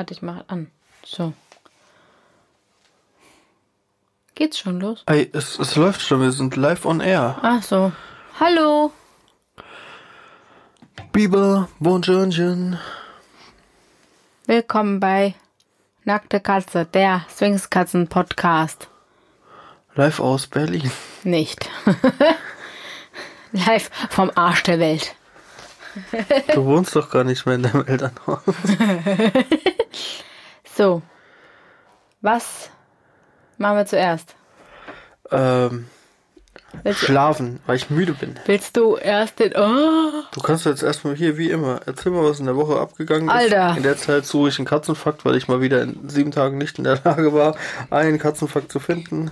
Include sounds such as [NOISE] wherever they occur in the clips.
Warte, ich mache an. So. Geht's schon los? Ey, es, es läuft schon, wir sind live on air. Ach so. Hallo. Bibel, Bonjourchen. Willkommen bei Nackte Katze, der Swingskatzen-Podcast. Live aus Berlin. Nicht. [LAUGHS] Live vom Arsch der Welt. Du wohnst doch gar nicht mehr in deinem Elternhaus. [LAUGHS] So. Was machen wir zuerst? Ähm, Willst, schlafen, weil ich müde bin. willst du erst den. Oh, Du kannst jetzt erstmal hier wie immer. Erzähl mal, was in der Woche abgegangen ist. Alter. In der Zeit suche ich einen Katzenfakt, weil ich mal wieder in sieben Tagen nicht in der Lage war, einen Katzenfakt zu finden.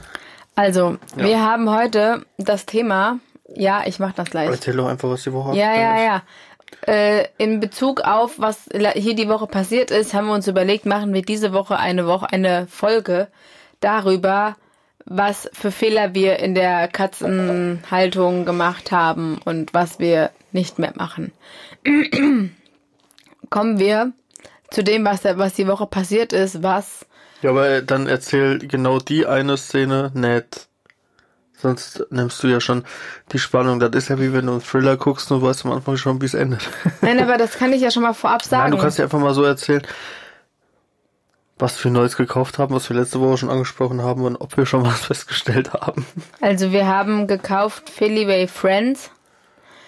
Also, Ja. wir haben heute das Thema. Ja, ich mach das gleich. Erzähl doch einfach, was die Woche Ja, ja, ist. ja. Äh, in Bezug auf, was hier die Woche passiert ist, haben wir uns überlegt, machen wir diese Woche eine Woche, eine Folge darüber, was für Fehler wir in der Katzenhaltung gemacht haben und was wir nicht mehr machen. [CLEARS THROAT] Kommen wir zu dem, was, was die Woche passiert ist, was Ja, aber dann erzähl genau die eine Szene nicht. Sonst nimmst du ja schon die Spannung. Das ist ja wie wenn du einen Thriller guckst und weißt am Anfang schon, wie es endet. [LAUGHS] Nein, aber das kann ich ja schon mal vorab sagen. Nein, du kannst ja einfach mal so erzählen, was wir Neues gekauft haben, was wir letzte Woche schon angesprochen haben und ob wir schon was [LAUGHS] festgestellt haben. also wir haben gekauft Philly Friends.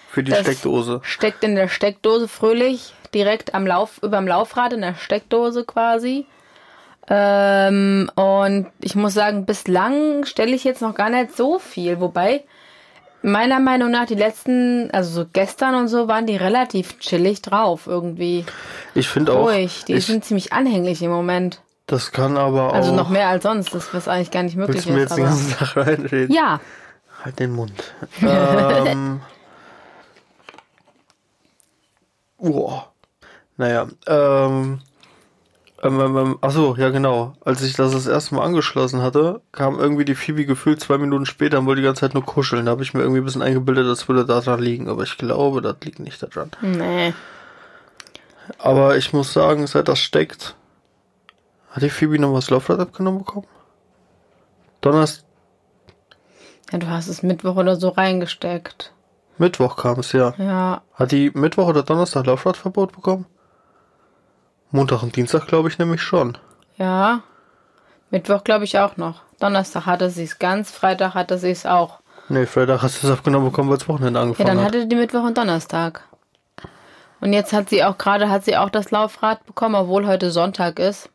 Für die Das- Steckdose. Steckt in der Steckdose fröhlich, direkt am Lauf, überm Laufrad in der Steckdose quasi. Ähm, und ich muss sagen, bislang stelle ich jetzt noch gar nicht so viel. Wobei, meiner Meinung nach, die letzten, also so gestern und so, waren die relativ chillig drauf irgendwie. Ich finde auch, Ruhig. Die ich, sind ziemlich anhänglich im Moment. das kann aber Also auch... noch mehr als sonst, das was eigentlich gar nicht möglich Willst du mir ist. jetzt den Aber ganzen Tag reinreden? ja, Halt den Mund. [LAUGHS] ähm, Boah. Naja, ähm, ähm, ähm, ähm, achso, ja genau. Als ich das das erste Mal angeschlossen hatte, kam irgendwie die Phoebe gefühlt zwei Minuten später und wollte die ganze Zeit nur kuscheln. Da habe ich mir irgendwie ein bisschen eingebildet, das würde da dran liegen. Aber ich glaube, das liegt nicht daran. nee. Aber ich muss sagen, seit das steckt, hat die Phoebe noch was Laufrad abgenommen bekommen? Donnerstag, Ja, du hast es Mittwoch oder so reingesteckt. Mittwoch kam es, ja. Ja, Hat die Mittwoch oder Donnerstag Laufradverbot bekommen? Montag und Dienstag glaube ich nämlich schon. Ja. Mittwoch glaube ich auch noch. Donnerstag hatte sie es ganz, Freitag hatte sie es auch. Nee, Freitag hast du es abgenommen bekommen, weil das Wochenende Ja, angefangen dann hat. hatte die Mittwoch und Donnerstag. Und jetzt hat sie auch gerade, hat sie auch das Laufrad bekommen, obwohl heute Sonntag ist.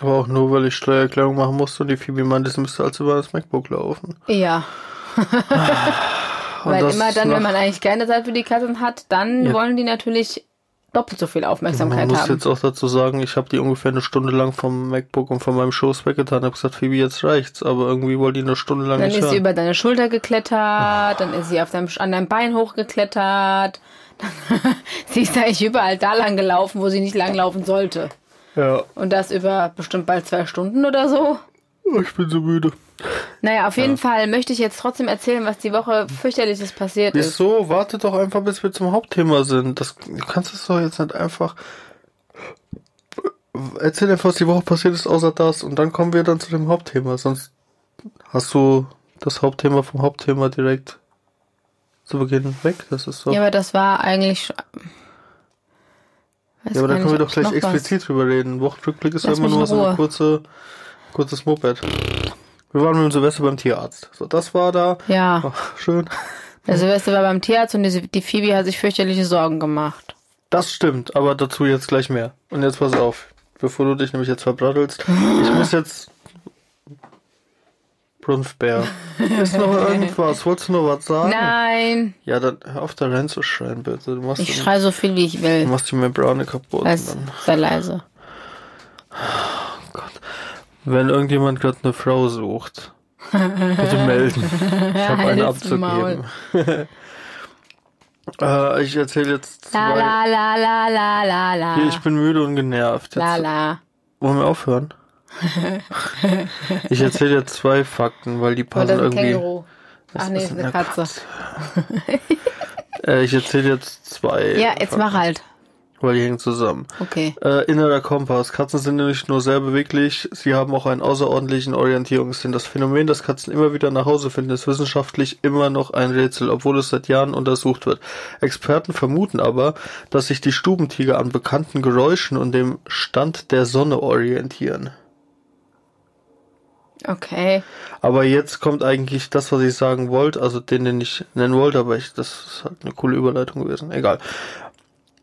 Aber auch nur, weil ich Steuererklärung machen musste und die Phoebe meinte, sie müsste als über das MacBook laufen. Ja. [LAUGHS] Weil immer dann, wenn man eigentlich keine Zeit für die Katzen hat, dann Ja. wollen die natürlich doppelt so viel Aufmerksamkeit muss haben. jetzt auch dazu sagen, ich habe die ungefähr eine Stunde lang vom MacBook und von meinem Schoß weggetan. Hab gesagt, Phoebe, jetzt reicht's. Aber irgendwie wollte die eine Stunde lang Dann nicht ist sie hören. über deine Schulter geklettert, dann ist sie auf deinem, an deinem Bein hochgeklettert. Dann, [LAUGHS] sie ist eigentlich überall da lang gelaufen, wo sie nicht lang laufen sollte. Ja, Und das über bestimmt bald zwei Stunden oder so. ich bin so müde. Naja, auf jeden Fall möchte ich jetzt trotzdem erzählen, was die Woche fürchterliches passiert ist. Wieso? Warte doch einfach, bis wir zum Hauptthema sind. Das, du kannst es doch jetzt nicht einfach. Erzähl einfach, was die Woche passiert ist, außer das. Und dann kommen wir dann zu dem Hauptthema. Sonst hast du das Hauptthema vom Hauptthema direkt zu Beginn weg. Das ist so. Ja, aber das war eigentlich. schon- Weiß Ja, aber da können wir doch gleich noch was- explizit drüber reden. Wochenrückblick ist ja immer nur so Ruhe. kurze, kurzes Moped. Wir waren mit dem Silvester beim Tierarzt. So, das war da. Ja, Ach, schön. der Silvester war beim Tierarzt und die, die Phoebe hat sich fürchterliche Sorgen gemacht. Das stimmt, aber dazu jetzt gleich mehr. Und jetzt pass auf, bevor du dich nämlich jetzt verbrattelst. Ich muss jetzt. Brunfbär. Ist noch irgendwas? Wolltest du noch was sagen? Nein, Ja, dann hör auf da rein zu schreien, bitte. Du machst, ich schreie so viel, wie ich du will. machst die Membrane kaputt. Weiß, sei leise. Wenn irgendjemand gerade eine Frau sucht, bitte [LAUGHS] melden. Ich habe eine abzugeben. [LAUGHS] äh, ich erzähle jetzt zwei. La la la la la la Hier, la. ich bin müde und genervt. La Jetzt, la. wollen wir aufhören? [LAUGHS] ich erzähle jetzt zwei Fakten, weil die Oh, passen irgendwie. Känguru. Ach nee, ist eine Katze. Äh, ich erzähle jetzt zwei. Ja, jetzt Fakten. mach halt. Weil die hängen zusammen. Okay. Äh, innerer Kompass. Katzen sind nicht nur sehr beweglich, sie haben auch einen außerordentlichen Orientierungssinn. Das Phänomen, dass Katzen immer wieder nach Hause finden, ist wissenschaftlich immer noch ein Rätsel, obwohl es seit Jahren untersucht wird. Experten vermuten aber, dass sich die Stubentiger an bekannten Geräuschen und dem Stand der Sonne orientieren. Okay. Aber jetzt kommt eigentlich das, was ich sagen wollte, also den, den ich nennen wollte, aber ich, das ist halt eine coole Überleitung gewesen. Egal.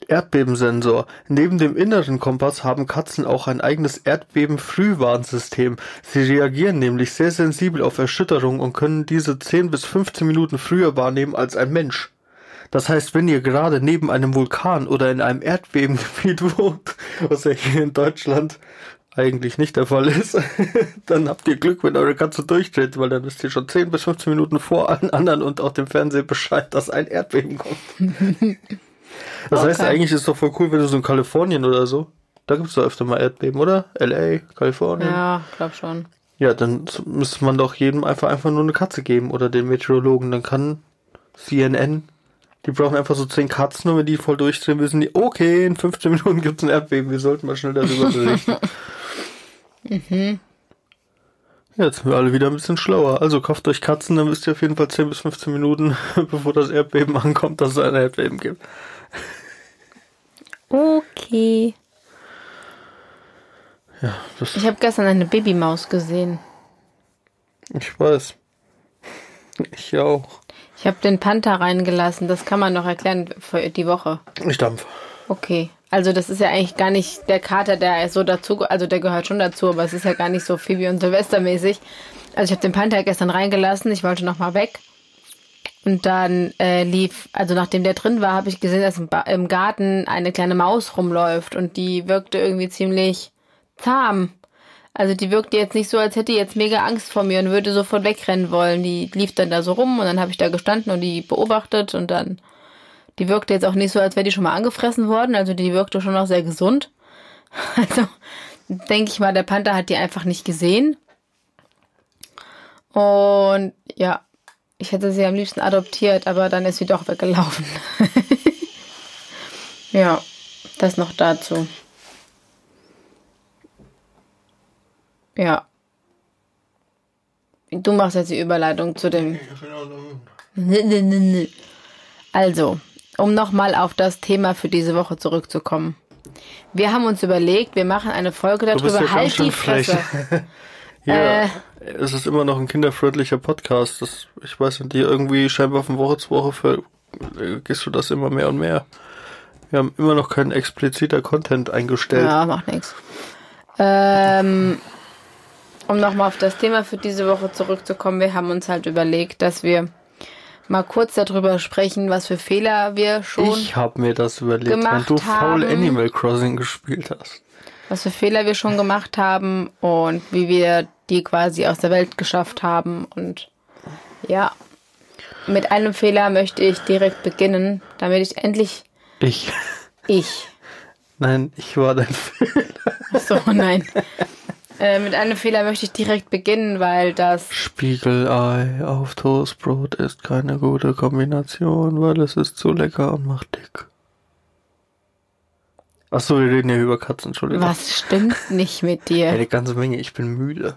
Erdbebensensor. Neben dem inneren Kompass haben Katzen auch ein eigenes Erdbeben-Frühwarnsystem. Sie reagieren nämlich sehr sensibel auf Erschütterungen und können diese 10 bis 15 Minuten früher wahrnehmen als ein Mensch. Das heißt, wenn ihr gerade neben einem Vulkan oder in einem Erdbebengebiet [LAUGHS] wohnt, was ja hier in Deutschland eigentlich nicht der Fall ist, [LAUGHS] dann habt ihr Glück, wenn eure Katze durchdreht, weil dann wisst ihr schon 10 bis 15 Minuten vor allen anderen und auch dem Fernsehen Bescheid, dass ein Erdbeben kommt. [LAUGHS] Das heißt, Okay. eigentlich ist es doch voll cool, wenn du so in Kalifornien oder so, da gibt es doch öfter mal Erdbeben, oder? L.A., Kalifornien. Ja, glaub schon. Ja, dann müsste man doch jedem einfach einfach nur eine Katze geben oder den Meteorologen. Dann kann CNN, die brauchen einfach so zehn Katzen und wenn die voll durchdrehen, wissen die, okay, in 15 Minuten gibt's ein Erdbeben, wir sollten mal schnell darüber [LAUGHS] berichten. Ja, jetzt sind wir alle wieder ein bisschen schlauer. Also kauft euch Katzen, dann wisst ihr auf jeden Fall 10 bis 15 Minuten, [LAUGHS] bevor das Erdbeben ankommt, dass es ein Erdbeben gibt. Okay. Ja, das, Ich habe gestern eine Babymaus gesehen. ich weiß. Ich auch. Ich habe den Panther reingelassen. Das kann man noch erklären für die Woche. Ich dampf. Okay. Also das ist ja eigentlich gar nicht der Kater, der so dazu, also der gehört schon dazu, aber es ist ja gar nicht so Phoebe und Silvester mäßig. Also ich habe den Panther gestern reingelassen. Ich wollte noch mal weg. Und dann äh, lief, also nachdem der drin war, habe ich gesehen, dass im, ba im Garten eine kleine Maus rumläuft und die wirkte irgendwie ziemlich zahm. Also die wirkte jetzt nicht so, als hätte die jetzt mega Angst vor mir und würde sofort wegrennen wollen. Die lief dann da so rum und dann habe ich da gestanden und die beobachtet und dann, die wirkte jetzt auch nicht so, als wäre die schon mal angefressen worden. Also die wirkte schon noch sehr gesund. [LAUGHS] Also denke ich mal, der Panther hat die einfach nicht gesehen. Und ja, ich hätte sie am liebsten adoptiert, aber dann ist sie doch weggelaufen. [LAUGHS] ja, das noch dazu. Ja. Du machst jetzt die Überleitung zu dem. Also, um nochmal auf das Thema für diese Woche zurückzukommen. Wir haben uns überlegt, wir machen eine Folge darüber. Halt die frech. Fresse. [LAUGHS] Ja, Äh. Es ist immer noch ein kinderfreundlicher Podcast. Das, ich weiß nicht, dir irgendwie scheinbar von Woche zu Woche für, äh, gehst du das immer mehr und mehr. Wir haben immer noch keinen expliziter Content eingestellt. Ja, macht nichts. Ähm, um nochmal auf das Thema für diese Woche zurückzukommen, wir haben uns halt überlegt, dass wir mal kurz darüber sprechen, was für Fehler wir schon, Ich habe mir das überlegt, wenn gemacht du Foul haben. Animal Crossing gespielt hast. was für Fehler wir schon gemacht haben und wie wir die quasi aus der Welt geschafft haben. Und ja, mit einem Fehler möchte ich direkt beginnen, damit ich endlich Ich. ich [LAUGHS] Nein, ich war dein Fehler. So, nein. [LAUGHS] äh, mit einem Fehler möchte ich direkt beginnen, weil das. Spiegelei auf Toastbrot ist keine gute Kombination, weil es ist zu lecker und macht dick. Achso, wir reden ja über Katzen, Entschuldigung. Was stimmt nicht mit dir? Eine ganze Menge, ich bin müde.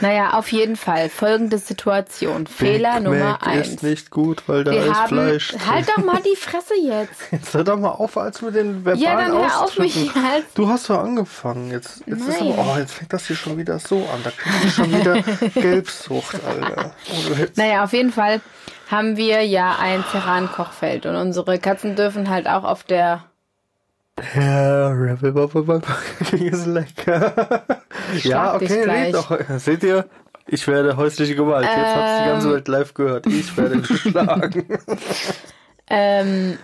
Naja, auf jeden Fall. Folgende Situation. Fehler Big Nummer Mac eins. ist nicht gut, weil da Wir ist haben. Fleisch. drin. Halt doch mal die [LAUGHS] Fresse jetzt. Jetzt hör doch mal auf, als mit den verbalen Ja, dann hör auf, mich halt. Du hast doch angefangen. Jetzt, jetzt ist aber, oh, jetzt fängt das hier schon wieder so an. Da kriegst du schon wieder [LAUGHS] Gelbsucht, Alter. Naja, auf jeden Fall haben wir ja ein Terran-Kochfeld und unsere Katzen dürfen halt auch auf der. Ja, Rebel ist lecker. ja, okay, red doch. Seht ihr? Ich werde häusliche Gewalt. Jetzt hat's die ganze Ähm. Welt live gehört. Ich werde geschlagen. [LAUGHS] Ähm,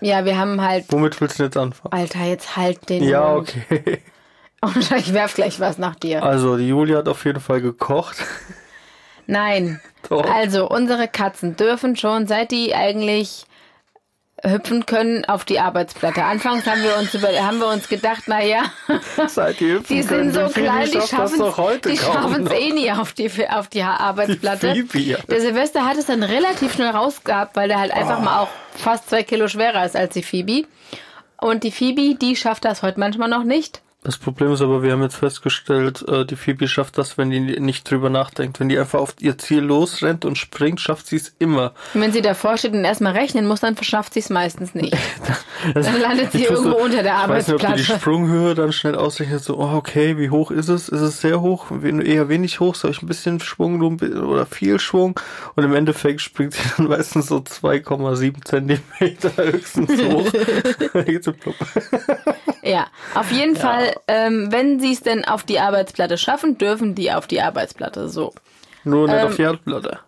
ja, wir haben halt. Womit willst du jetzt anfangen? Alter, jetzt halt den. Ja, Mund. okay. [LAUGHS] Und ich werf gleich was nach dir. Also, die Julia hat auf jeden Fall gekocht. Nein. [LAUGHS] Doch. Also, unsere Katzen dürfen schon, seit die eigentlich hüpfen können, auf die Arbeitsplatte. Anfangs haben wir uns über, haben wir uns gedacht, na ja, [LAUGHS] die die sind so klein, die schaffen die schaffen es eh nie auf die auf die Arbeitsplatte. Die. Der Silvester hat es dann relativ schnell rausgehabt, weil der halt einfach Oh. mal auch fast zwei Kilo schwerer ist als die Phoebe. Und die Phoebe, die schafft das heute manchmal noch nicht. Das Problem ist aber, wir haben jetzt festgestellt, äh, die Phoebe schafft das, wenn die nicht drüber nachdenkt. Wenn die einfach auf ihr Ziel losrennt und springt, schafft sie es immer. Und wenn sie davor steht und erstmal rechnen muss, dann schafft sie es meistens nicht. [LAUGHS] dann landet sie irgendwo unter der Ich weiß nicht, ob die die Arbeitsplatte. Sprunghöhe dann schnell ausrechnet, so, oh, okay, wie hoch ist es? Ist es sehr hoch? Eher wenig hoch? Soll ich ein bisschen Schwung oder viel Schwung? Und im Endeffekt springt sie [LAUGHS] dann meistens so 2,7 Zentimeter höchstens hoch. [LAUGHS] Ja, auf jeden Fall, ähm, wenn sie es denn auf die Arbeitsplatte schaffen, dürfen die auf die Arbeitsplatte. So. Nur nicht Ähm, auf die Herdplatte.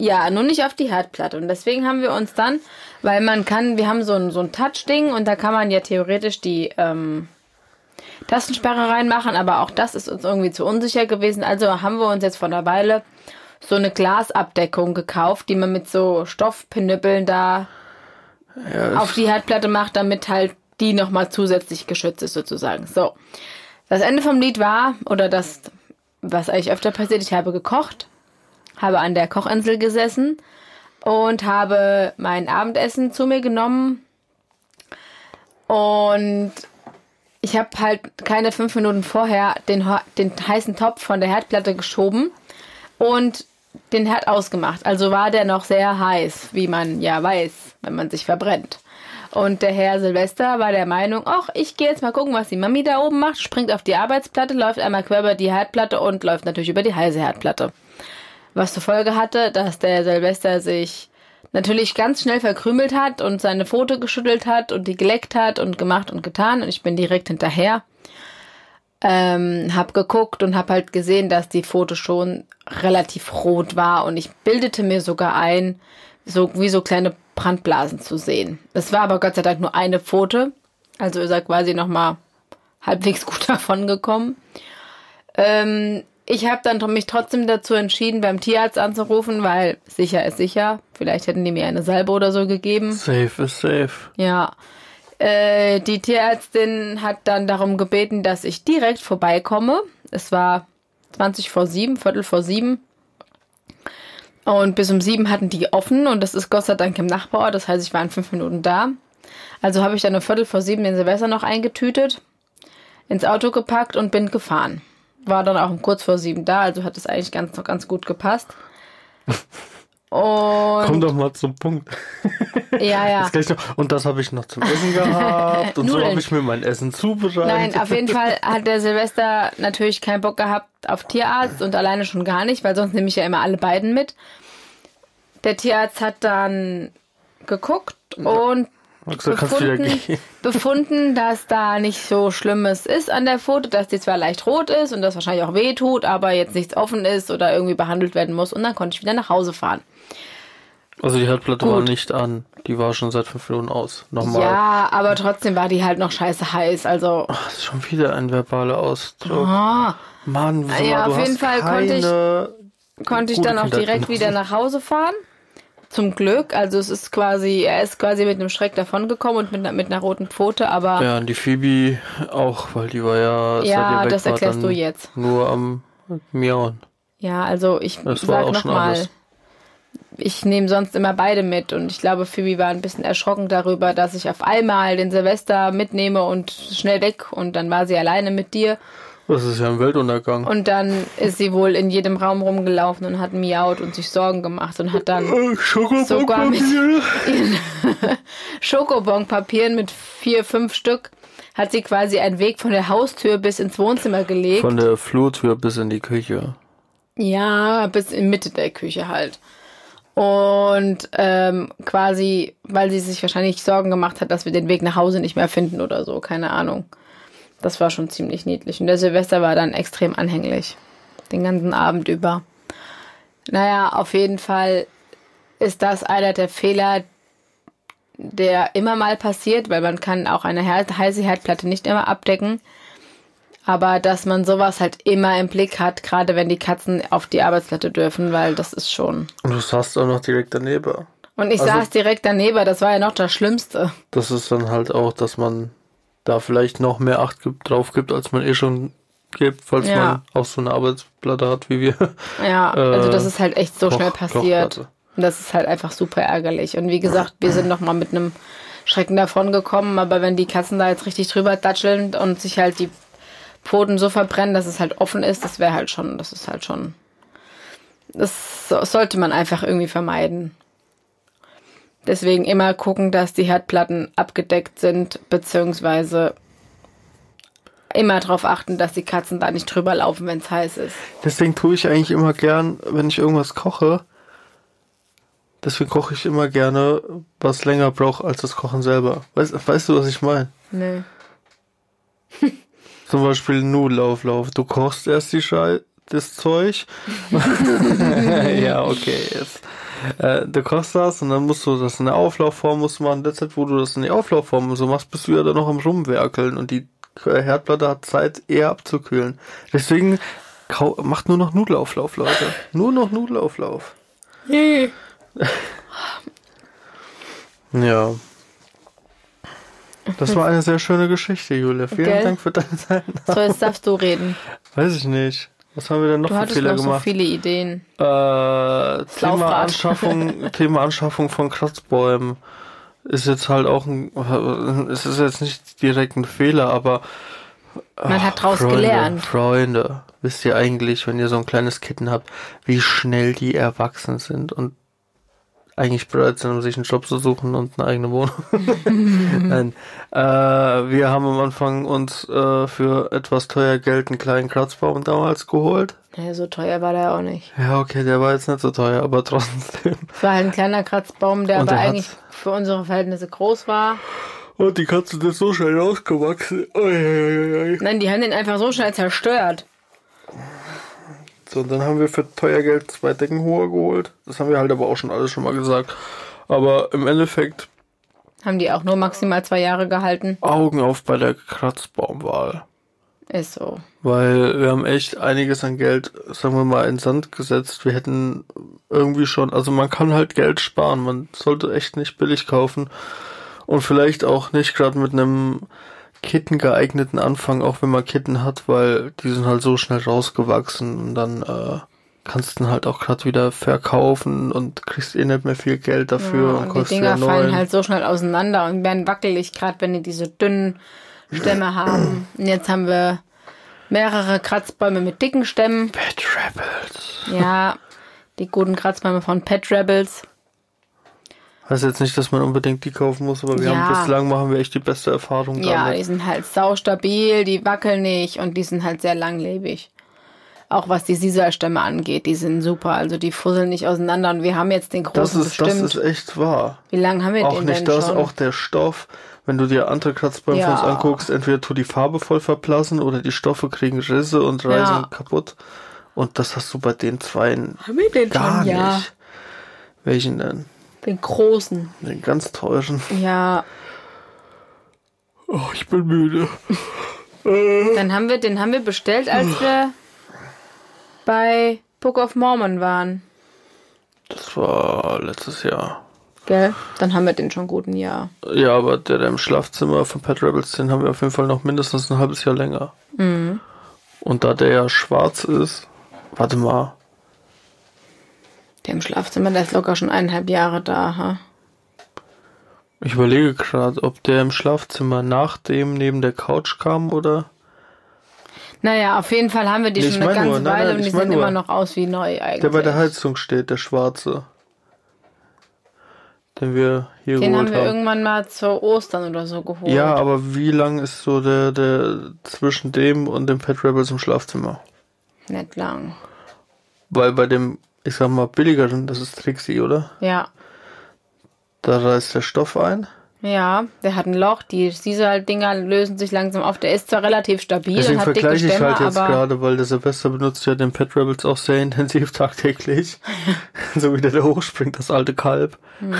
Ja, nur nicht auf die Herdplatte. Und deswegen haben wir uns dann, weil man kann, wir haben so ein, so ein Touch-Ding und da kann man ja theoretisch die ähm, Tastensperre reinmachen, aber auch das ist uns irgendwie zu unsicher gewesen. Also haben wir uns jetzt vor einer Weile so eine Glasabdeckung gekauft, die man mit so Stoffpinüppeln da Ja, auf die Herdplatte macht, damit halt die nochmal zusätzlich geschützt ist sozusagen. So. Das Ende vom Lied war, oder das, was eigentlich öfter passiert, ich habe gekocht, habe an der Kochinsel gesessen und habe mein Abendessen zu mir genommen und ich habe halt keine fünf Minuten vorher den, den heißen Topf von der Herdplatte geschoben und den Herd ausgemacht. Also war der noch sehr heiß, wie man ja weiß, wenn man sich verbrennt. Und der Herr Silvester war der Meinung, ach, ich gehe jetzt mal gucken, was die Mami da oben macht, springt auf die Arbeitsplatte, läuft einmal quer über die Herdplatte und läuft natürlich über die heiße Herdplatte. Was zur Folge hatte, dass der Silvester sich natürlich ganz schnell verkrümelt hat und seine Pfote geschüttelt hat und die geleckt hat und gemacht und getan und ich bin direkt hinterher. Ähm, hab geguckt und hab halt gesehen, dass die Pfote schon relativ rot war und ich bildete mir sogar ein, so wie so kleine Brandblasen zu sehen. Es war aber Gott sei Dank nur eine Pfote, also ist er quasi noch mal halbwegs [LAUGHS] gut davon gekommen. Ähm, ich habe dann mich trotzdem dazu entschieden, beim Tierarzt anzurufen, weil sicher ist sicher. Vielleicht hätten die mir eine Salbe oder so gegeben. safe ist safe. Ja. Äh, die Tierärztin hat dann darum gebeten, dass ich direkt vorbeikomme. Es war 20 vor sieben, Viertel vor sieben. Und bis um sieben hatten die offen und das ist Gott sei Dank im Nachbarort. Das heißt, ich war in fünf Minuten da. Also habe ich dann um Viertel vor sieben den Silvester noch eingetütet, ins Auto gepackt und bin gefahren. War dann auch um kurz vor sieben da, also hat es eigentlich ganz, noch ganz gut gepasst. [LAUGHS] Und Komm doch mal zum Punkt. ja, ja. Das noch, und das habe ich noch zum Essen gehabt und so habe ich mir mein Essen zubereitet. Nein, auf jeden Fall hat der Silvester natürlich keinen Bock gehabt auf Tierarzt und alleine schon gar nicht, weil sonst nehme ich ja immer alle beiden mit. Der Tierarzt hat dann geguckt und wieder befunden, [LAUGHS] befunden, dass da nicht so Schlimmes ist an der Pfote, dass die zwar leicht rot ist und das wahrscheinlich auch weh tut, aber jetzt nichts offen ist oder irgendwie behandelt werden muss und dann konnte ich wieder nach Hause fahren. Also die Herdplatte Gut. war nicht an. Die war schon seit fünf Minuten aus. Nochmal. Ja, aber trotzdem war die halt noch scheiße heiß, also Das ist schon wieder ein verbaler Ausdruck. ah. Mann, Sommer, Ja, du auf jeden hast Fall konnte ich- konnte ich dann auch direkt wieder nach Hause fahren. Zum Glück. Also es ist quasi, er ist quasi mit einem Schreck davongekommen und mit, einer- mit einer roten Pfote, aber Ja, und die Phoebe auch, weil die war ja, Ja, das erklärst du jetzt. Nur am Miauen. ja, also ich Das war sag auch schon nochmal. Ich nehme sonst immer beide mit und ich glaube, Phoebe war ein bisschen erschrocken darüber, dass ich auf einmal den Silvester mitnehme und schnell weg und dann war sie alleine mit dir Das ist ja ein Weltuntergang. und dann ist sie wohl in jedem Raum rumgelaufen und hat miaut und sich Sorgen gemacht und hat dann Sogar mit- [LAUGHS] Schokobonpapieren mit vier, fünf Stück hat sie quasi einen Weg von der Haustür bis ins Wohnzimmer gelegt. Von der Flurtür bis in die Küche. ja, bis in Mitte der Küche halt. Und ähm, quasi, weil sie sich wahrscheinlich Sorgen gemacht hat, dass wir den Weg nach Hause nicht mehr finden oder so, keine Ahnung. Das war schon ziemlich niedlich. Und der Silvester war dann extrem anhänglich. Den ganzen Abend über. Naja, auf jeden Fall ist das einer der Fehler, der immer mal passiert, weil man kann auch eine heiße Herdplatte nicht immer abdecken. Aber dass man sowas halt immer im Blick hat, gerade wenn die Katzen auf die Arbeitsplatte dürfen, weil das ist schon. Und du saßt auch noch direkt daneben. Und ich Also- saß direkt daneben, das war ja noch das Schlimmste. Das ist dann halt auch, dass man da vielleicht noch mehr Acht gibt, drauf gibt, als man eh schon gibt, falls Ja. man auch so eine Arbeitsplatte hat wie wir. Ja, [LAUGHS] Äh, also das ist halt echt so Koch- schnell passiert. Und das ist halt einfach super ärgerlich. Und wie gesagt, wir sind noch mal mit einem Schrecken davon gekommen, aber wenn die Katzen da jetzt richtig drüber datscheln und sich halt die Pfoten so verbrennen, dass es halt offen ist, das wäre halt schon, das ist halt schon. Das sollte man einfach irgendwie vermeiden. Deswegen immer gucken, dass die Herdplatten abgedeckt sind, beziehungsweise immer darauf achten, dass die Katzen da nicht drüber laufen, wenn es heiß ist. Deswegen tue ich eigentlich immer gern, wenn ich irgendwas koche, deswegen koche ich immer gerne, was länger braucht als das Kochen selber. Weißt, weißt du, was ich meine? Nö. [LAUGHS] Zum Beispiel Nudelauflauf. Du kochst erst die Schei das Zeug. [LAUGHS] ja, [LAUGHS] okay, jetzt. Äh, du kochst das und dann musst du das in der Auflaufform musst du machen. In der Zeit, wo du das in die Auflaufform so machst, bist du ja dann noch am Rumwerkeln und die Herdplatte hat Zeit, eher abzukühlen. Deswegen macht nur noch Nudelauflauf, Leute. Nur noch Nudelauflauf. [LAUGHS] ja. Das war eine sehr schöne Geschichte, Julia. Vielen Gell? Dank für deine Zeit. [LAUGHS] So, jetzt darfst du reden. Weiß ich nicht. Was haben wir denn noch Du für Fehler noch so gemacht? viele Ideen. Äh, Thema Laufrad. Anschaffung, [LAUGHS] Thema Anschaffung von Kratzbäumen ist jetzt halt auch ein, es ist jetzt nicht direkt ein Fehler, aber Man hat draus Freunde, gelernt. Freunde, wisst ihr eigentlich, wenn ihr so ein kleines Kitten habt, wie schnell die erwachsen sind und eigentlich bereit sind, um sich einen Job zu suchen und eine eigene Wohnung. [LAUGHS] Nein. Äh, wir haben am Anfang uns äh, für etwas teuer Geld einen kleinen Kratzbaum damals geholt. Ja, so teuer war der auch nicht. Ja, okay, der war jetzt nicht so teuer, aber trotzdem. Es [LAUGHS] war halt ein kleiner Kratzbaum, der Und aber der eigentlich für unsere Verhältnisse groß war. Und die Katze ist so schnell rausgewachsen. Uiuiui. Nein, die haben den einfach so schnell zerstört. So, und dann haben wir für teuer Geld zwei Deckenhohe geholt. Das haben wir halt aber auch schon alles schon mal gesagt. Aber im Endeffekt Haben die auch nur maximal zwei Jahre gehalten. Augen auf bei der Kratzbaumwahl. Ist so. Weil wir haben echt einiges an Geld, sagen wir mal, in Sand gesetzt. Wir hätten irgendwie schon, also man kann halt Geld sparen. Man sollte echt nicht billig kaufen. Und vielleicht auch nicht gerade mit einem Kitten geeigneten Anfang, auch wenn man Kitten hat, weil die sind halt so schnell rausgewachsen und dann äh, kannst du dann halt auch gerade wieder verkaufen und kriegst eh nicht mehr viel Geld dafür Ja, und und die Dinger fallen halt so schnell auseinander und werden wackelig, gerade wenn die diese dünnen Stämme haben. Und jetzt haben wir mehrere Kratzbäume mit dicken Stämmen. Bad Rebels. Ja, die guten Kratzbäume von Pet Rebels. Heißt jetzt nicht, dass man unbedingt die kaufen muss, aber wir Ja. haben bislang machen wir echt die beste Erfahrung Ja, damit. die sind halt saustabil, die wackeln nicht und die sind halt sehr langlebig. Auch was die Sisa-Stämme angeht, die sind super. Also die fusseln nicht auseinander und wir haben jetzt den Das großen ist, das bestimmt. ist echt wahr. Wie lange haben wir Auch den nicht denn das, schon? auch der Stoff. Wenn du dir andere Kratzbäume von uns Ja. anguckst, entweder tut die Farbe voll verblassen oder die Stoffe kriegen Risse und reißen Ja. kaputt. Und das hast du bei den zweien haben wir den gar schon? Ja, nicht. Welchen denn? Den großen. Den ganz teuren. Ja, Oh, ich bin müde. dann haben wir, den haben wir bestellt, als wir bei Book of Mormon waren. Das war letztes Jahr. Gell? Dann haben wir den schon gut ein Jahr. Ja, aber der, der im Schlafzimmer von Pet Rebels, den haben wir auf jeden Fall noch mindestens ein halbes Jahr länger. Mhm. Und da der ja schwarz ist, warte mal, Der im Schlafzimmer, der ist locker schon eineinhalb Jahre da. Ha? ich überlege gerade, ob der im Schlafzimmer nach dem neben der Couch kam oder. Naja, auf jeden Fall haben wir die Nee, schon eine ganze nur, nein, Weile nein, und die sehen nur. immer noch aus wie neu eigentlich. Der bei der Heizung steht, der schwarze. Den wir hier Den haben wir haben. irgendwann mal zu Ostern oder so geholt. Ja, aber wie lang ist so der, der zwischen dem und dem Pet Rebels im Schlafzimmer? Nicht lang. Weil bei dem, ich sag mal, billigeren, das ist Trixie, oder? Ja. Da reißt der Stoff ein. Ja, der hat ein Loch, die Sisal-Dinger lösen sich langsam auf. Der ist zwar relativ stabil Deswegen und hat dicke vergleiche ich Stämme, halt jetzt gerade, weil der Silvester benutzt ja den Pet Rebels auch sehr intensiv [LAUGHS] tagtäglich. [LAUGHS] so wie der da hochspringt, das alte Kalb. Mhm.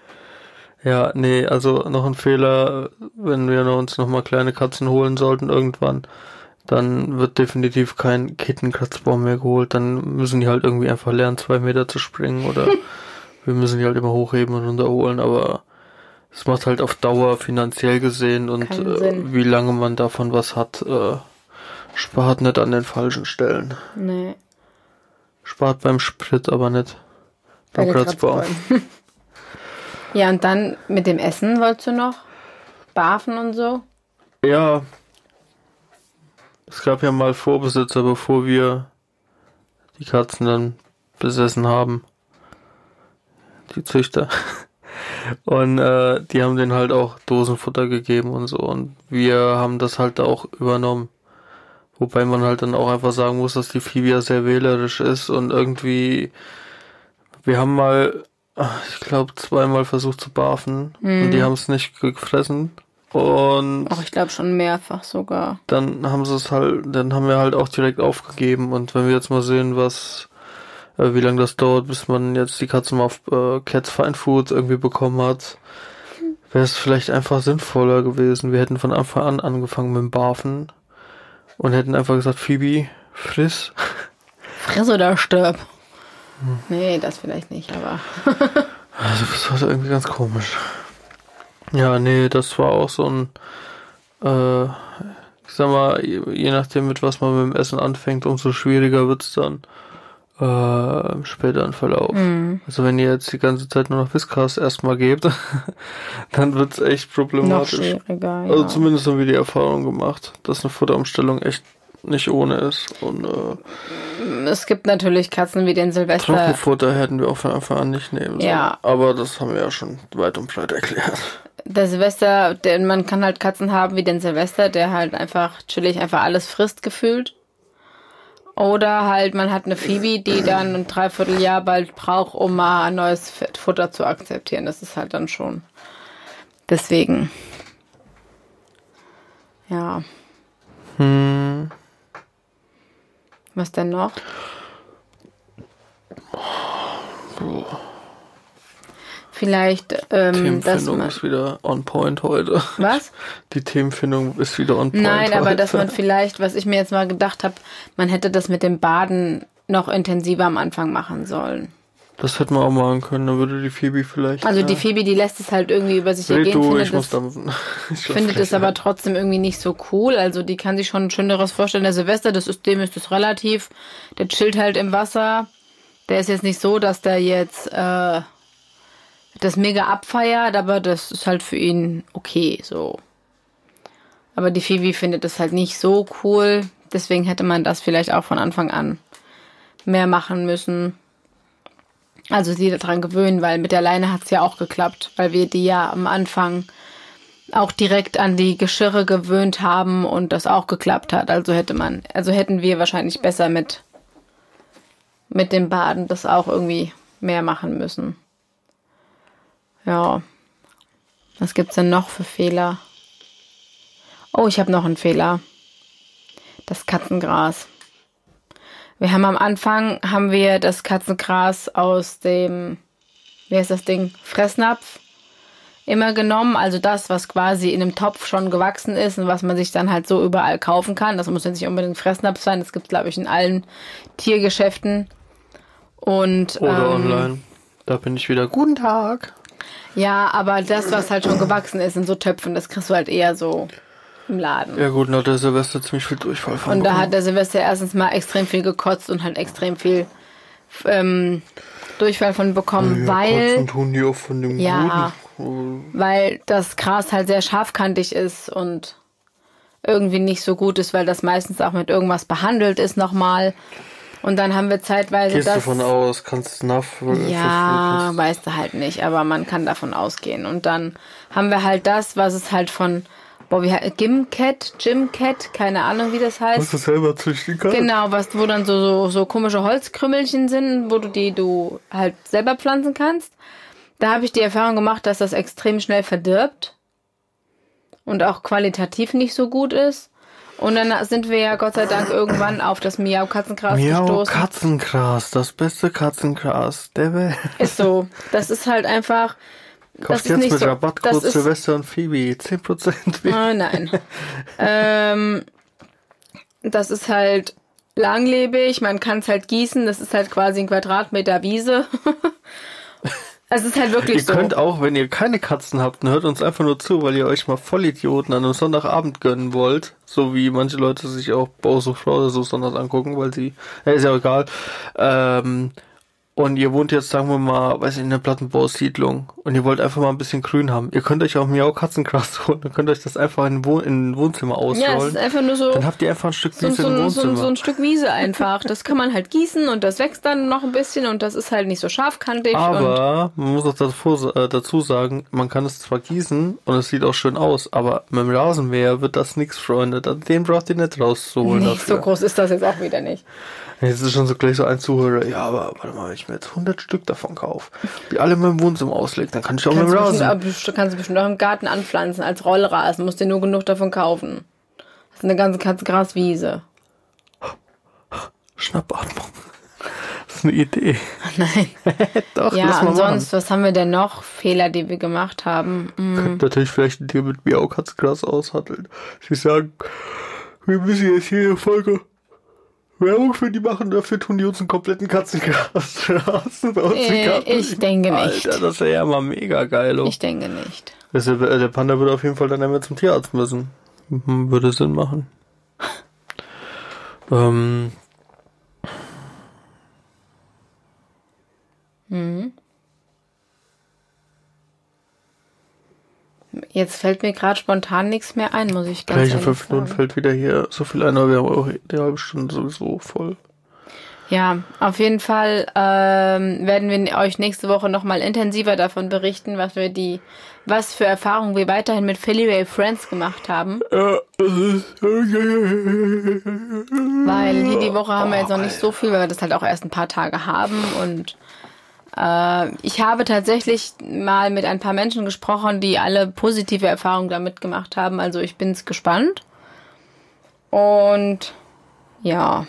[LAUGHS] ja, nee, also noch ein Fehler, wenn wir uns nochmal kleine Katzen holen sollten irgendwann, dann wird definitiv kein Kittenkratzbaum mehr geholt. Dann müssen die halt irgendwie einfach lernen, zwei Meter zu springen oder [LAUGHS] wir müssen die halt immer hochheben und runterholen, aber es macht halt auf Dauer finanziell gesehen und äh, wie lange man davon was hat, äh, spart nicht an den falschen Stellen. nee, Spart beim Sprit, aber nicht bei beim Kratzbaum. Kratzbäumen. [LAUGHS] Ja, und dann mit dem Essen wolltest du noch barfen und so? Ja. Es gab ja mal Vorbesitzer, bevor wir die Katzen dann besessen haben. Die Züchter. [LAUGHS] Und äh, die haben denen halt auch Dosenfutter gegeben und so. Und wir haben das halt auch übernommen. Wobei man halt dann auch einfach sagen muss, dass die ja sehr wählerisch ist und irgendwie, wir haben mal, ich glaube, zweimal versucht zu barfen mhm. und die haben es nicht gefressen. Und Ach, ich glaube schon mehrfach sogar. Dann haben sie es halt, dann haben wir halt auch direkt aufgegeben und wenn wir jetzt mal sehen, was äh, wie lange das dauert, bis man jetzt die Katze mal auf äh, Cats Fine Food irgendwie bekommen hat, wäre es vielleicht einfach sinnvoller gewesen. Wir hätten von Anfang an angefangen mit dem Barfen und hätten einfach gesagt, Phoebe, friss. Friss oder stirb. Hm. Nee, das vielleicht nicht, aber. also das war irgendwie ganz komisch. Ja, nee, das war auch so ein, äh, ich sag mal, je nachdem mit was man mit dem Essen anfängt, umso schwieriger wird's dann äh, im späteren Verlauf. Mhm. Also wenn ihr jetzt die ganze Zeit nur noch Whiskas erstmal gebt, [LAUGHS] dann wird's echt problematisch. Noch schwieriger, ja. Also zumindest haben wir die Erfahrung gemacht, dass eine Futterumstellung echt nicht ohne ist. Und, äh, es gibt natürlich Katzen wie den Silvester. Trockenfutter hätten wir auch von Anfang an nicht nehmen sollen. Ja. Aber das haben wir ja schon weit und breit erklärt. Der Silvester, der, man kann halt Katzen haben wie den Silvester, der halt einfach chillig einfach alles frisst gefühlt. Oder halt, man hat eine Phoebe, die dann ein Dreivierteljahr bald braucht, um mal ein neues Futter zu akzeptieren. Das ist halt dann schon. Deswegen. Ja. Hm. Was denn noch? Boah. Vielleicht, ähm, Themenfindung man, ist wieder on point heute. Was? [LAUGHS] Die Themenfindung ist wieder on point. Nein, aber dass man vielleicht, was ich mir jetzt mal gedacht habe, man hätte das mit dem Baden noch intensiver am Anfang machen sollen. Das hätte man auch machen können, dann würde die Phoebe vielleicht. Also ja. die Phoebe, die lässt es halt irgendwie über sich Red ergehen. Du, findet ich muss dann, [LAUGHS] ich findet es aber trotzdem irgendwie nicht so cool. Also die kann sich schon ein schöneres vorstellen. Der Silvester, das System ist das relativ. Der chillt halt im Wasser. Der ist jetzt nicht so, dass der jetzt äh, das mega abfeiert, aber das ist halt für ihn okay, so. Aber die Phoebe findet das halt nicht so cool. Deswegen hätte man das vielleicht auch von Anfang an mehr machen müssen. Also sie daran gewöhnen, weil mit der Leine hat es ja auch geklappt, weil wir die ja am Anfang auch direkt an die Geschirre gewöhnt haben und das auch geklappt hat. Also hätte man, also hätten wir wahrscheinlich besser mit, mit dem Baden das auch irgendwie mehr machen müssen. Ja. Was gibt's denn noch für Fehler? Oh, ich habe noch einen Fehler. Das Katzengras. Wir haben am Anfang haben wir das Katzengras aus dem wie heißt das Ding Fressnapf immer genommen, also das, was quasi in einem Topf schon gewachsen ist und was man sich dann halt so überall kaufen kann. Das muss jetzt nicht unbedingt Fressnapf sein, das gibt glaube ich in allen Tiergeschäften. Und oder ähm, online. Da bin ich wieder. Guten Tag. Ja, aber das, was halt schon gewachsen ist in so Töpfen, das kriegst du halt eher so im Laden. Ja gut, da hat der Silvester ziemlich viel Durchfall von Und da hat der Silvester erstens mal extrem viel gekotzt und halt extrem viel ähm, Durchfall von bekommen, ja, weil tun die auch von dem ja, Boden. weil das Gras halt sehr scharfkantig ist und irgendwie nicht so gut ist, weil das meistens auch mit irgendwas behandelt ist nochmal. Und dann haben wir zeitweise Gehst das. davon aus, kannst du nach. Ja, weißt du halt nicht, aber man kann davon ausgehen. Und dann haben wir halt das, was es halt von, boah, wie heißt, Gimcat, Gymcat, keine Ahnung, wie das heißt. Was du selber züchten kannst. Genau, was, wo dann so, so, so komische Holzkrümmelchen sind, wo du die du halt selber pflanzen kannst. Da habe ich die Erfahrung gemacht, dass das extrem schnell verdirbt. Und auch qualitativ nicht so gut ist. Und dann sind wir ja Gott sei Dank irgendwann auf das Miau-Katzengras Miau gestoßen. Miau-Katzengras, das beste Katzengras der Welt. Ist so. Das ist halt einfach. Kauft jetzt mit so, Rabattcode Silvester und Phoebe 10% Oh nein. ähm, das ist halt langlebig, man kann es halt gießen, das ist halt quasi ein Quadratmeter Wiese. Es ist halt wirklich ihr so. Ihr könnt auch, wenn ihr keine Katzen habt, hört uns einfach nur zu, weil ihr euch mal Vollidioten an einem Sonntagabend gönnen wollt. So wie manche Leute sich auch Bausucht oder so Sonntag angucken, weil sie, ja, ist ja egal. Ähm, und ihr wohnt jetzt, sagen wir mal, weiß ich, in einer Plattenbausiedlung und ihr wollt einfach mal ein bisschen Grün haben. Ihr könnt euch auch Miau Katzengras [LAUGHS] holen, dann könnt ihr euch das einfach in, Wohn in ein Wohnzimmer ausrollen. Ja, es ist einfach nur so. Dann habt ihr einfach ein Stück so, Wiese so, im so, Wohnzimmer. so ein Stück Wiese einfach. Das kann man halt gießen und das wächst dann noch ein bisschen und das ist halt nicht so scharfkantig. aber man muss auch davor, äh, dazu sagen, man kann es zwar gießen und es sieht auch schön aus, aber mit dem Rasenmäher wird das nichts, Freunde. Den braucht ihr nicht rauszuholen nicht so dafür. groß ist das jetzt auch wieder nicht. Jetzt ist schon so gleich so ein Zuhörer, ja, aber warte mal, wenn ich mir jetzt 100 Stück davon kaufe, die alle in meinem Wohnzimmer auslegt, dann kann ich auch mit Kannst dem du, Rasen. bestimmt, kannst du bestimmt auch im Garten anpflanzen als Rollrasen. Musst dir nur genug davon kaufen. Das ist eine ganze Katzengraswiese. Schnappatmung. Das ist eine Idee. [LAUGHS] Nein. [LAUGHS] Doch, Ja, lass mal sonst, was haben wir denn noch? Fehler, die wir gemacht haben. Hm. Könnt natürlich vielleicht ein Tier mit Miau Katzengras aushandeln. Sie sagen, wir müssen jetzt hier Folge Werbung für die machen, dafür tun die uns einen kompletten [LAUGHS] im Äh, ich denke nicht. Alter, das wäre ja mal mega geil. oh. Ich denke nicht. Äh, der Panda würde auf jeden Fall dann einmal zum Tierarzt müssen. Mhm, Würde Sinn machen. [LAUGHS] ähm, Jetzt fällt mir gerade spontan nichts mehr ein, muss ich ganz gleich in ehrlich fünf Minuten sagen. fällt wieder hier so viel ein, aber wir haben auch die halbe Stunde sowieso voll. Ja, auf jeden Fall ähm, werden wir euch nächste Woche nochmal intensiver davon berichten, was wir die, was für Erfahrungen wir weiterhin mit Ray Friends gemacht haben. Weil hier die Woche haben wir jetzt noch nicht so viel, weil wir das halt auch erst ein paar Tage haben. Und ich habe tatsächlich mal mit ein paar Menschen gesprochen, die alle positive Erfahrungen damit gemacht haben. Also ich bin's gespannt. Und ja,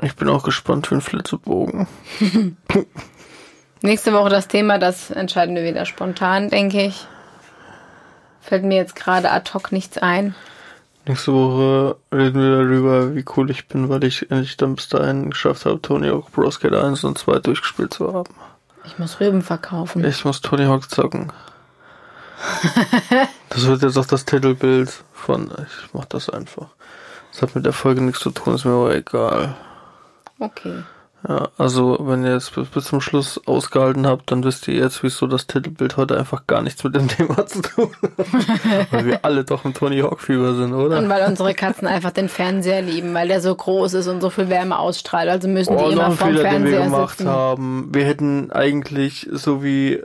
Ich bin auch gespannt für den Flitzebogen. [LAUGHS] nächste Woche das Thema, das entscheiden wir wieder spontan, denke ich. Fällt mir jetzt gerade ad hoc nichts ein. Nächste Woche reden wir darüber, wie cool ich bin, weil ich endlich dann bis dahin geschafft habe, Tony Hawk Pro Skater 1 und 2 durchgespielt zu haben. Ich muss Rüben verkaufen. Ich muss Tony Hawk zocken. [LAUGHS] das wird jetzt auch das Titelbild von. Ich mach das einfach. Das hat mit der Folge nichts zu tun, ist mir aber egal. Okay. Ja, also wenn ihr jetzt bis, bis zum Schluss ausgehalten habt, dann wisst ihr jetzt, wieso das Titelbild heute einfach gar nichts mit dem [LAUGHS] Thema zu tun hat. [LAUGHS] weil wir alle doch im Tony Hawk Fieber sind, oder? Und weil unsere Katzen einfach den Fernseher lieben, weil der so groß ist und so viel Wärme ausstrahlt. Also müssen die Oh, noch immer vorm Fehler, den wir Fernseher gemacht sitzen. haben. Wir hätten eigentlich, so wie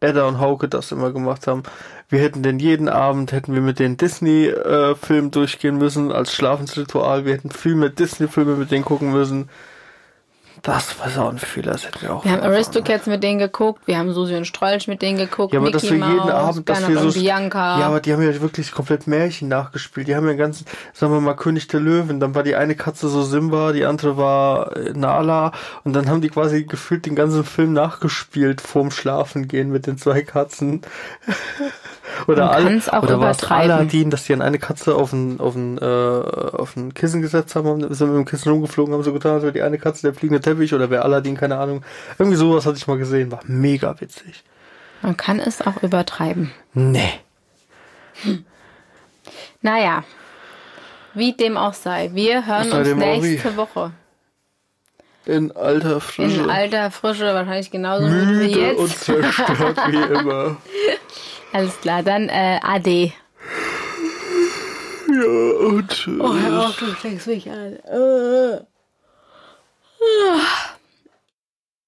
Edda und Hauke das immer gemacht haben, wir hätten denn jeden Abend, hätten wir mit den Disney-Filmen durchgehen müssen, als Schlafensritual. Wir hätten viel mehr Disney-Filme mit denen gucken müssen. Das war so ein Fehler, das hätten wir auch Wir haben Aristocats mit denen geguckt, wir haben Susi und Strolch mit denen geguckt, Ja, aber Mickey dass wir jeden Mouse, Abend, dass wir so. Bianca. Ja, aber die haben ja wirklich komplett Märchen nachgespielt. Die haben ja ganzen, sagen wir mal, König der Löwen. Dann war die eine Katze so Simba, die andere war äh, Nala. Und dann haben die quasi gefühlt den ganzen Film nachgespielt vorm Schlafengehen mit den zwei Katzen. [LAUGHS] oder auch oder war es. Aladdin, dass die an eine Katze auf ein, auf ein, äh, auf ein Kissen gesetzt haben, sind mit dem Kissen rumgeflogen, haben so getan, als wäre die eine Katze der fliegende Teppich oder wäre Aladdin, keine Ahnung. Irgendwie sowas hatte ich mal gesehen, war mega witzig. Man kann es auch übertreiben. Nee. Naja, wie dem auch sei, wir hören uns nächste Woche. In alter Frische. In alter Frische, wahrscheinlich genauso müde wie jetzt. und zerstört wie [LAUGHS] immer. Alles klar, dann äh, Ade. Ja, und. Oh, hör auf, du schlägst mich an. Äh. Ah.